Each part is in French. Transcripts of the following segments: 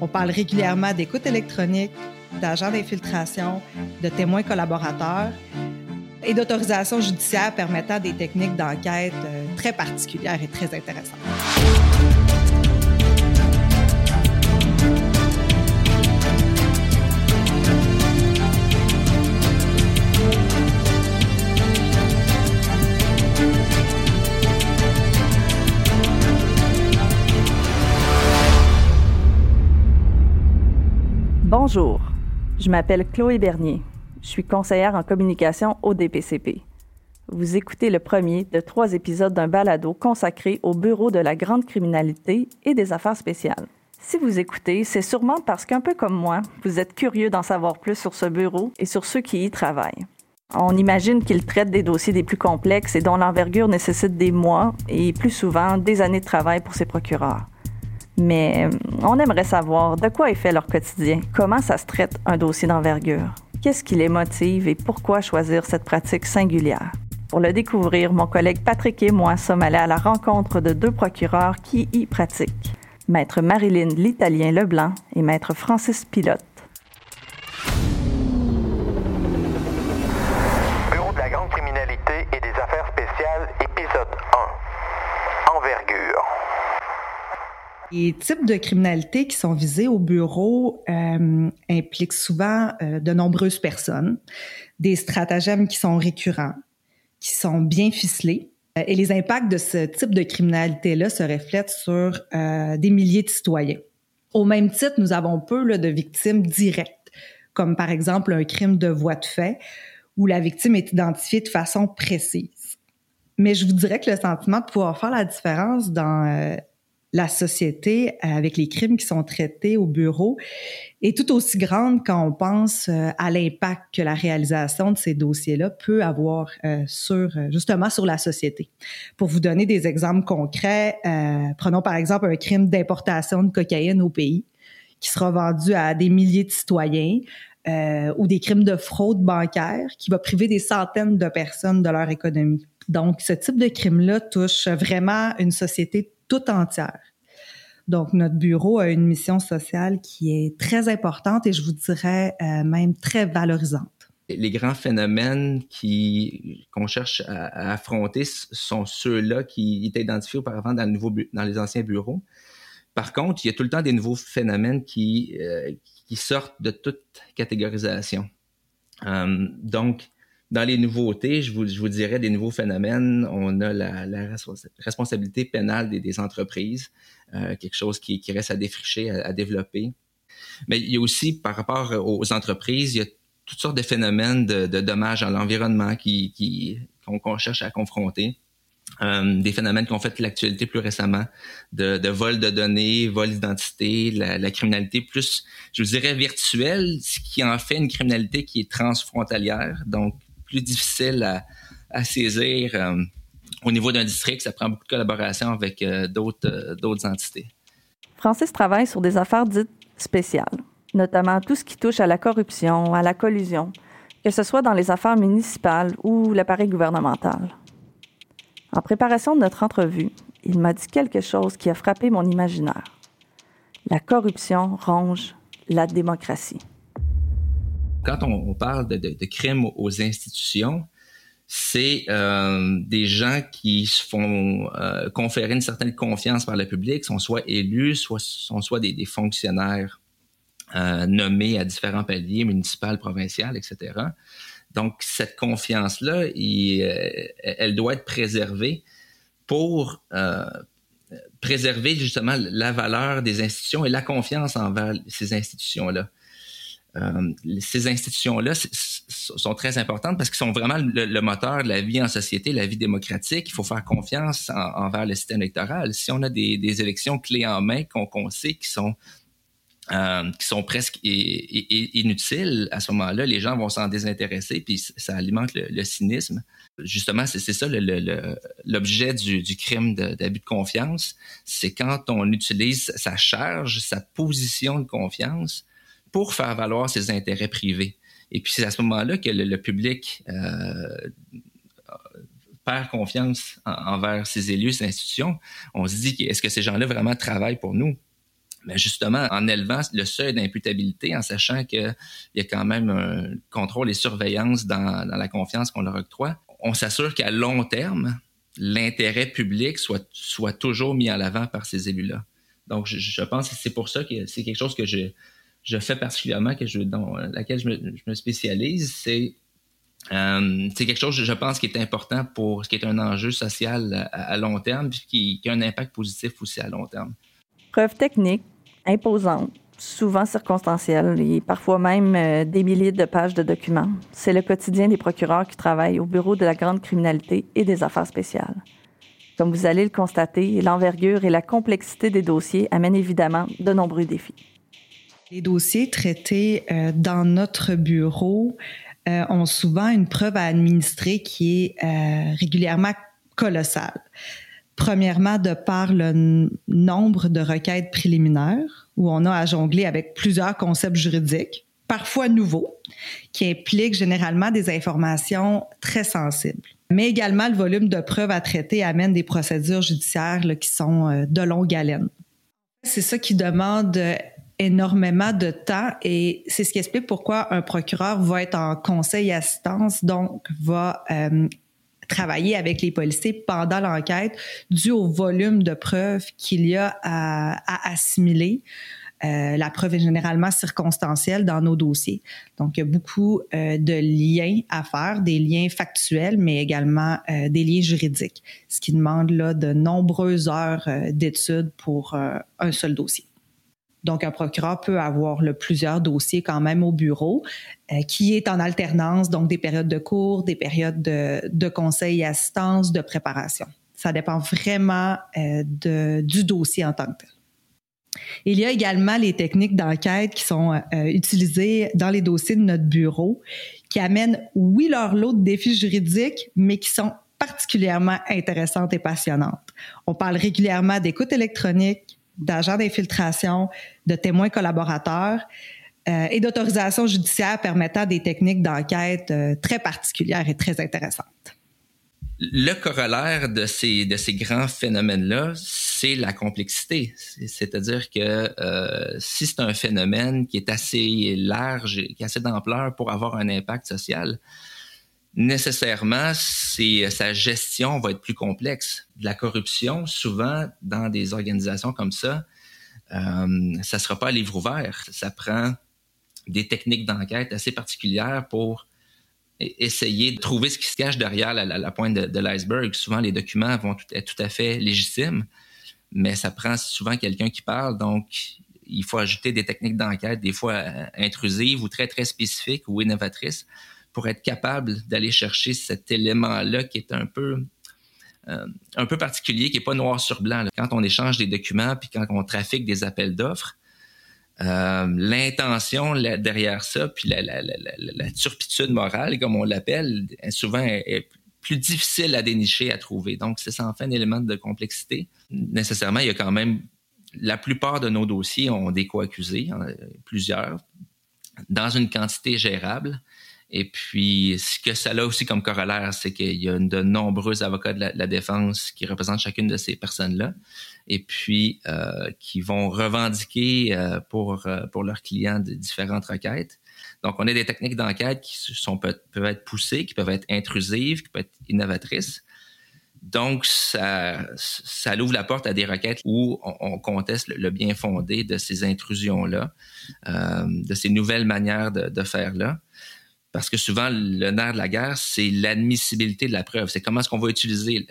On parle régulièrement d'écoute électronique, d'agents d'infiltration, de témoins collaborateurs et d'autorisation judiciaire permettant des techniques d'enquête euh, très particulières et très intéressantes. Bonjour, je m'appelle Chloé Bernier. Je suis conseillère en communication au DPCP. Vous écoutez le premier de trois épisodes d'un balado consacré au Bureau de la grande criminalité et des affaires spéciales. Si vous écoutez, c'est sûrement parce qu'un peu comme moi, vous êtes curieux d'en savoir plus sur ce bureau et sur ceux qui y travaillent. On imagine qu'il traite des dossiers des plus complexes et dont l'envergure nécessite des mois et plus souvent des années de travail pour ses procureurs. Mais euh, on aimerait savoir de quoi est fait leur quotidien, comment ça se traite un dossier d'envergure, qu'est-ce qui les motive et pourquoi choisir cette pratique singulière? Pour le découvrir, mon collègue Patrick et moi sommes allés à la rencontre de deux procureurs qui y pratiquent, Maître Marilyn l'Italien Leblanc et Maître Francis Pilote. Les types de criminalité qui sont visés au bureau euh, impliquent souvent euh, de nombreuses personnes, des stratagèmes qui sont récurrents, qui sont bien ficelés. Euh, et les impacts de ce type de criminalité-là se reflètent sur euh, des milliers de citoyens. Au même titre, nous avons peu là, de victimes directes, comme par exemple un crime de voie de fait, où la victime est identifiée de façon précise. Mais je vous dirais que le sentiment de pouvoir faire la différence dans euh, la société euh, avec les crimes qui sont traités au bureau est tout aussi grande quand on pense euh, à l'impact que la réalisation de ces dossiers-là peut avoir euh, sur justement sur la société. Pour vous donner des exemples concrets, prenons par exemple un crime d'importation de cocaïne au pays qui sera vendu à des milliers de citoyens. ou des crimes de fraude bancaire qui va priver des centaines de personnes de leur économie. Donc, ce type de crime-là touche vraiment une société tout entière. Donc, notre bureau a une mission sociale qui est très importante et je vous dirais euh, même très valorisante. Les grands phénomènes qu'on cherche à, affronter sont ceux-là qui étaient identifiés auparavant dans, les anciens bureaux. Par contre, il y a tout le temps des nouveaux phénomènes qui, euh, sortent de toute catégorisation. Euh, donc, dans les nouveautés, je vous, je vous dirais des nouveaux phénomènes. On a la, la responsabilité pénale des, des entreprises, euh, quelque chose qui, qui, reste à défricher, à, à, développer. Mais il y a aussi, par rapport aux entreprises, il y a toutes sortes de phénomènes de, de dommages à l'environnement qui, qui, qu'on, cherche à confronter. Euh, des phénomènes qui ont fait l'actualité plus récemment, de, de vol de données, vol d'identité, la, la, criminalité plus, je vous dirais, virtuelle, ce qui en fait une criminalité qui est transfrontalière, donc plus difficile à, saisir euh, au niveau d'un district. Ça prend beaucoup de collaboration avec euh, euh, d'autres entités. Francis travaille sur des affaires dites spéciales, notamment tout ce qui touche à la corruption, à la collusion, que ce soit dans les affaires municipales ou l'appareil gouvernemental. En préparation de notre entrevue, il m'a dit quelque chose qui a frappé mon imaginaire. La corruption ronge la démocratie quand on, parle de, crimes aux institutions, c'est euh, des gens qui se font euh, conférer une certaine confiance par le public, sont soit élus, soit soit des, fonctionnaires euh, nommés à différents paliers, municipal, provincial, etc. Donc cette confiance-là, elle doit être préservée pour préserver justement la valeur des institutions et la confiance envers ces institutions-là. Euh, ces institutions-là sont très importantes parce qu'elles sont vraiment le, moteur de la vie en société, la vie démocratique. Il faut faire confiance envers le système électoral. Si on a des, élections clés en main qu'on sait qui sont euh, qui sont presque inutiles, à ce moment-là, les gens vont s'en désintéresser, puis ça alimente le, cynisme. Justement, c'est ça l'objet du, crime d'abus de confiance. C'est quand on utilise sa charge, sa position de confiance pour faire valoir ses intérêts privés. Et puis c'est à ce moment-là que le, public euh, perd confiance envers ses élus, ses institutions. On se dit, est-ce que ces gens-là vraiment travaillent pour nous? mais justement, en élevant le seuil d'imputabilité, en sachant qu'il y a quand même un contrôle et surveillance dans, la confiance qu'on leur octroie, on s'assure qu'à long terme, l'intérêt public soit, toujours mis en avant par ces élus-là. Donc, je, je pense que c'est pour ça que c'est quelque chose que je, je fais particulièrement, dans laquelle je me, spécialise, c'est euh, c'est quelque chose, je pense, qui est important pour ce qui est un enjeu social à, long terme, puis qui, qui, a un impact positif aussi à long terme. Preuve technique, imposante, souvent circonstancielle et parfois même euh, des milliers de pages de documents. C'est le quotidien des procureurs qui travaillent au Bureau de la grande criminalité et des affaires spéciales. Comme vous allez le constater, l'envergure et la complexité des dossiers amènent évidemment de nombreux défis. Les dossiers traités euh, dans notre bureau euh, ont souvent une preuve à administrer qui est euh, régulièrement colossale. Premièrement, de par le nombre de requêtes préliminaires, où on a à jongler avec plusieurs concepts juridiques, parfois nouveaux, qui impliquent généralement des informations très sensibles. Mais également, le volume de preuves à traiter amène des procédures judiciaires qui sont de longue haleine. C'est ça qui demande énormément de temps et c'est ce qui explique pourquoi un procureur va être en conseil assistance, donc va euh, travailler avec les policiers pendant l'enquête dû au volume de preuves qu'il y a à, à assimiler. Euh, la preuve est généralement circonstancielle dans nos dossiers. Donc, il y a beaucoup euh, de liens à faire, des liens factuels, mais également euh, des liens juridiques, ce qui demande là, de nombreuses heures euh, d'études pour un seul dossier. Donc, un procureur peut avoir plusieurs dossiers quand même au bureau, euh, qui est en alternance, donc des périodes de cours, des périodes de, de conseil et assistance, de préparation. Ça dépend vraiment euh, du dossier en tant que tel. Il y a également les techniques d'enquête qui sont euh, utilisées dans les dossiers de notre bureau, qui amènent, oui, leur lot de défis juridiques, mais qui sont particulièrement intéressantes et passionnantes. On parle régulièrement d'écoute électronique, d'agents d'infiltration, de témoins collaborateurs euh, et d'autorisation judiciaire permettant des techniques d'enquête euh, très particulières et très intéressantes. Le corollaire de ces, de ces grands phénomènes-là, c'est la complexité. C'est-à-dire que euh, si c'est un phénomène qui est assez large, qui a assez d'ampleur pour avoir un impact social, nécessairement, c'est, sa gestion va être plus complexe. De la corruption, souvent, dans des organisations comme ça, euh, ça sera pas à livre ouvert. Ça prend des techniques d'enquête assez particulières pour essayer de trouver ce qui se cache derrière la, pointe de, l'iceberg. Souvent, les documents vont être tout à fait légitimes, mais ça prend souvent quelqu'un qui parle, donc il faut ajouter des techniques d'enquête, des fois euh, intrusives ou très, très spécifiques ou innovatrices pour être capable d'aller chercher cet élément-là qui est un peu euh, un peu particulier, qui est pas noir sur blanc. Quand on échange des documents puis quand on trafique des appels d'offres, euh, l'intention derrière ça, puis la, turpitude morale, comme on l'appelle, souvent est, plus difficile à dénicher, à trouver. Donc, c'est sans fait un élément de complexité. Nécessairement, il y a quand même la plupart de nos dossiers ont des co-accusés, plusieurs, dans une quantité gérable. Et puis, ce que ça a aussi comme corollaire, c'est qu'il y a de nombreux avocats de la, défense qui représentent chacune de ces personnes-là et puis euh, qui vont revendiquer euh, pour, euh, pour leurs clients de différentes requêtes. Donc, on a des techniques d'enquête qui sont, peuvent, être poussées, qui peuvent être intrusives, qui peuvent être innovatrices. Donc, ça, ça ouvre la porte à des requêtes où on, on conteste le, bien fondé de ces intrusions-là, euh, de ces nouvelles manières de faire-là. Parce que souvent, le nerf de la guerre, c'est l'admissibilité de la preuve. C'est comment est-ce qu'on va utiliser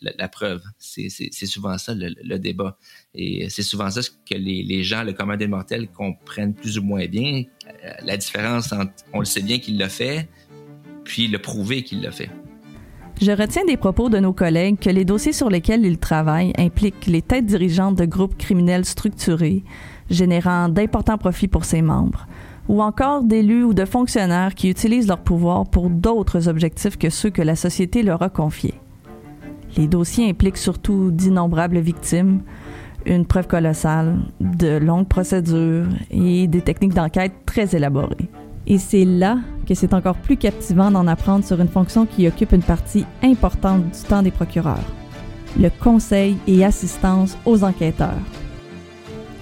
la, preuve. C'est souvent ça le, débat. Et c'est souvent ça que les, les, gens, le commun des mortels, comprennent plus ou moins bien. La différence entre on le sait bien qu'il l'a fait, puis le prouver qu'il l'a fait. Je retiens des propos de nos collègues que les dossiers sur lesquels ils travaillent impliquent les têtes dirigeantes de groupes criminels structurés, générant d'importants profits pour ses membres ou encore d'élus ou de fonctionnaires qui utilisent leur pouvoir pour d'autres objectifs que ceux que la société leur a confiés. Les dossiers impliquent surtout d'innombrables victimes, une preuve colossale, de longues procédures et des techniques d'enquête très élaborées. Et c'est là que c'est encore plus captivant d'en apprendre sur une fonction qui occupe une partie importante du temps des procureurs, le conseil et assistance aux enquêteurs.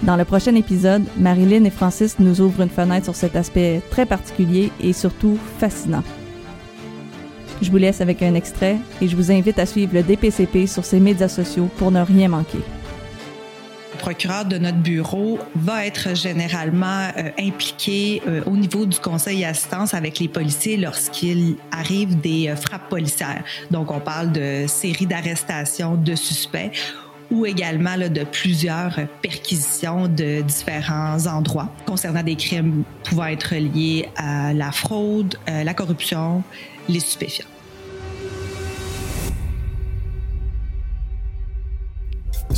Dans le prochain épisode, Marilyn et Francis nous ouvrent une fenêtre sur cet aspect très particulier et surtout fascinant. Je vous laisse avec un extrait et je vous invite à suivre le DPCP sur ses médias sociaux pour ne rien manquer. Le procureur de notre bureau va être généralement euh, impliqué euh, au niveau du conseil assistance avec les policiers lorsqu'il arrive des euh, frappes policières. Donc, on parle de séries d'arrestations de suspects ou également de plusieurs perquisitions de différents endroits concernant des crimes pouvant être liés à la fraude, la corruption, les stupéfiants.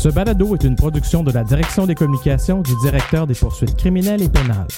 Ce balado est une production de la Direction des communications du directeur des poursuites criminelles et pénales.